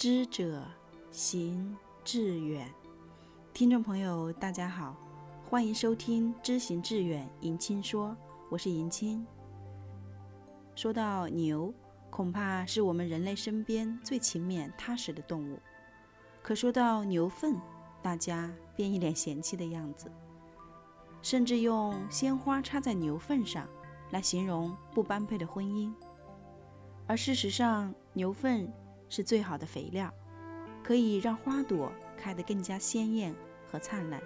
知者行志远。听众朋友，大家好，欢迎收听《知行志远》，迎亲说，我是迎亲。说到牛，恐怕是我们人类身边最勤勉踏实的动物。可说到牛粪，大家便一脸嫌弃的样子，甚至用鲜花插在牛粪上来形容不般配的婚姻。而事实上，牛粪是最好的肥料，可以让花朵开得更加鲜艳和灿烂。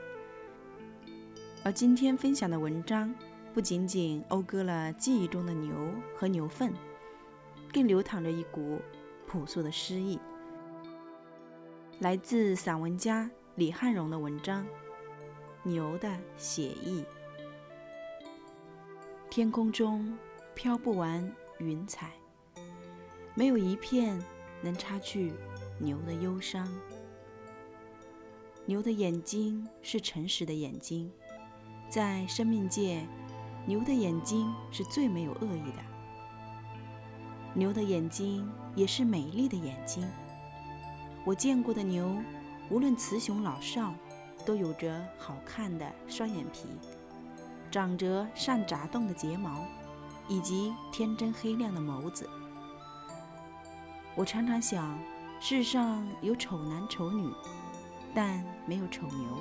而今天分享的文章。不仅仅讴歌了记忆中的牛和牛粪，更流淌着一股朴素的诗意。来自散文家李汉荣的文章《牛的写意》。天空中飘不完云彩，没有一片能擦去牛的忧伤。牛的眼睛是诚实的眼睛，在生命界。牛的眼睛是最没有恶意的，牛的眼睛也是美丽的眼睛。我见过的牛，无论雌雄老少，都有着好看的双眼皮，长着善眨动的睫毛，以及天真黑亮的眸子。我常常想，世上有丑男丑女，但没有丑牛。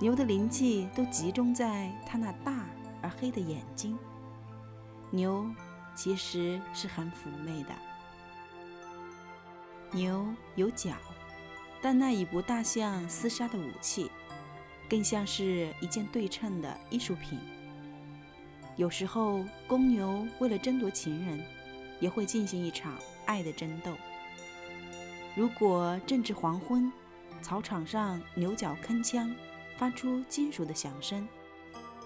牛的灵气都集中在它那大。而黑的眼睛，牛其实是很妩媚的。牛有角，但那已不大像厮杀的武器，更像是一件对称的艺术品。有时候，公牛为了争夺情人，也会进行一场爱的争斗。如果正值黄昏，草场上牛角铿锵，发出金属的响声。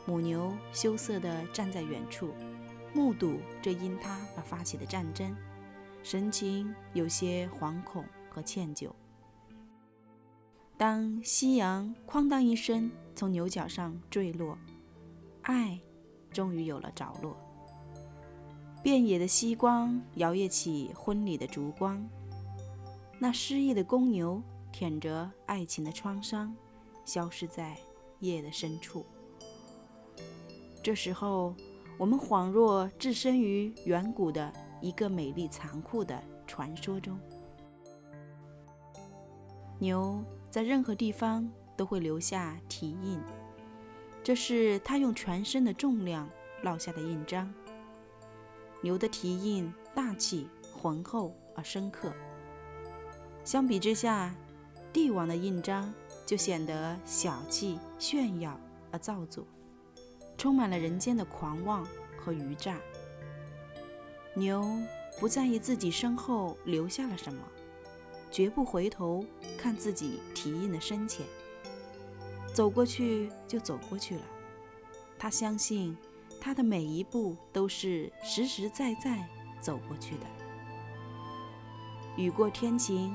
母牛羞涩地站在远处，目睹这因它而发起的战争，神情有些惶恐和歉疚。当夕阳“哐当”一声从牛角上坠落，爱终于有了着落。遍野的夕光摇曳起婚礼的烛光，那失意的公牛舔着爱情的创伤，消失在夜的深处。这时候，我们恍若置身于远古的一个美丽残酷的传说中。牛在任何地方都会留下蹄印，这是它用全身的重量烙下的印章。牛的蹄印大气、浑厚而深刻，相比之下，帝王的印章就显得小气、炫耀而造作。充满了人间的狂妄和愚诈。牛不在意自己身后留下了什么，绝不回头看自己蹄印的深浅，走过去就走过去了。他相信，他的每一步都是实实在在走过去的。雨过天晴，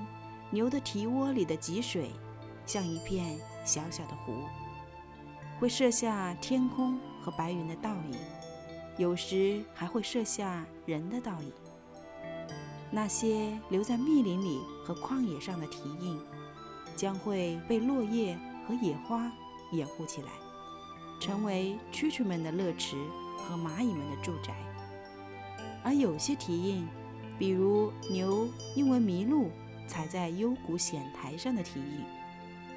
牛的蹄窝里的积水，像一片小小的湖。会射下天空和白云的倒影，有时还会射下人的倒影。那些留在密林里和旷野上的蹄印，将会被落叶和野花掩护起来，成为蛐蛐们的乐池和蚂蚁们的住宅。而有些蹄印，比如牛因为迷路踩在幽谷险台上的蹄印，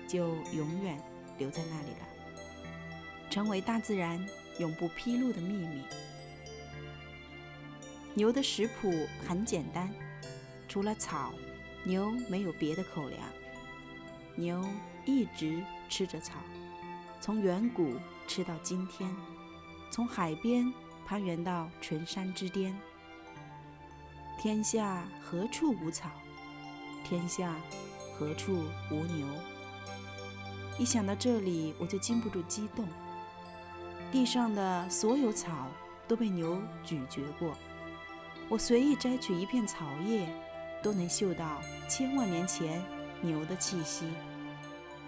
就永远留在那里了。成为大自然永不披露的秘密。牛的食谱很简单，除了草，牛没有别的口粮。牛一直吃着草，从远古吃到今天，从海边攀援到群山之巅。天下何处无草？天下何处无牛？一想到这里，我就禁不住激动。地上的所有草都被牛咀嚼过，我随意摘取一片草叶，都能嗅到千万年前牛的气息，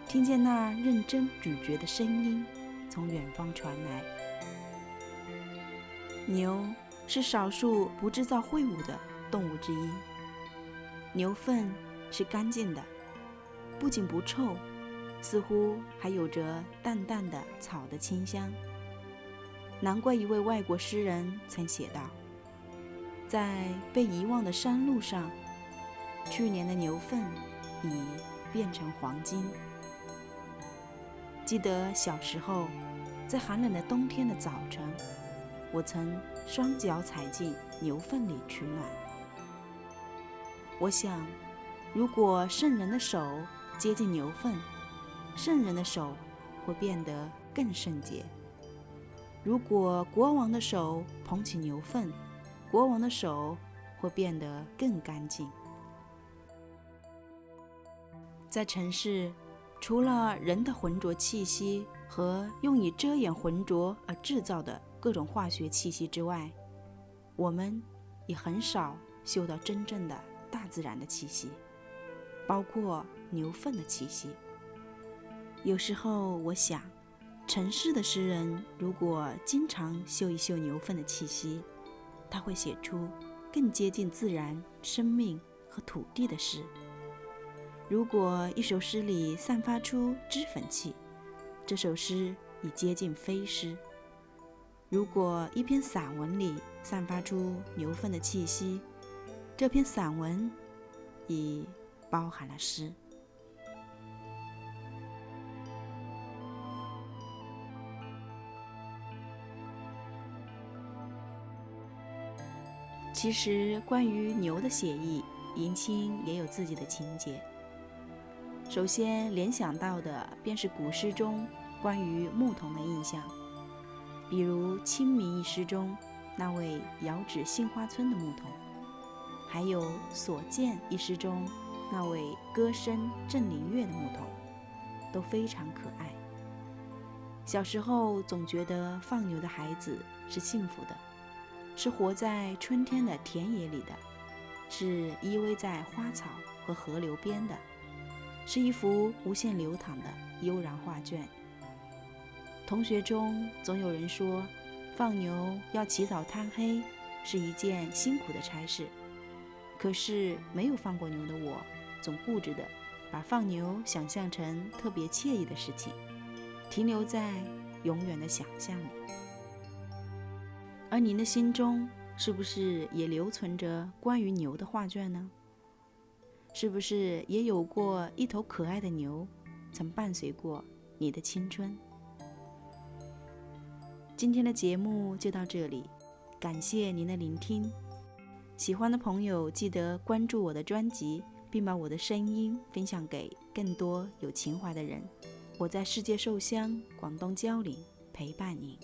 听见那认真咀嚼的声音从远方传来。牛是少数不制造秽物的动物之一，牛粪是干净的，不仅不臭，似乎还有着淡淡的草的清香。难怪一位外国诗人曾写道：“在被遗忘的山路上，去年的牛粪已变成黄金。”记得小时候，在寒冷的冬天的早晨，我曾双脚踩进牛粪里取暖。我想，如果圣人的手接近牛粪，圣人的手会变得更圣洁。如果国王的手捧起牛粪，国王的手会变得更干净。在城市，除了人的浑浊气息和用以遮掩浑浊而制造的各种化学气息之外，我们也很少嗅到真正的大自然的气息，包括牛粪的气息。有时候，我想。城市的诗人如果经常嗅一嗅牛粪的气息，他会写出更接近自然、生命和土地的诗。如果一首诗里散发出脂粉气，这首诗已接近非诗；如果一篇散文里散发出牛粪的气息，这篇散文已包含了诗。其实，关于牛的写意，迎亲也有自己的情节。首先联想到的便是古诗中关于牧童的印象，比如《清明》一诗中那位遥指杏花村的牧童，还有《所见》一诗中那位歌声振林樾的牧童，都非常可爱。小时候总觉得放牛的孩子是幸福的。是活在春天的田野里的，是依偎在花草和河流边的，是一幅无限流淌的悠然画卷。同学中总有人说，放牛要起早贪黑，是一件辛苦的差事。可是没有放过牛的我，总固执的把放牛想象成特别惬意的事情，停留在永远的想象里。而您的心中是不是也留存着关于牛的画卷呢？是不是也有过一头可爱的牛，曾伴随过你的青春？今天的节目就到这里，感谢您的聆听。喜欢的朋友记得关注我的专辑，并把我的声音分享给更多有情怀的人。我在世界寿乡广东蕉岭陪伴您。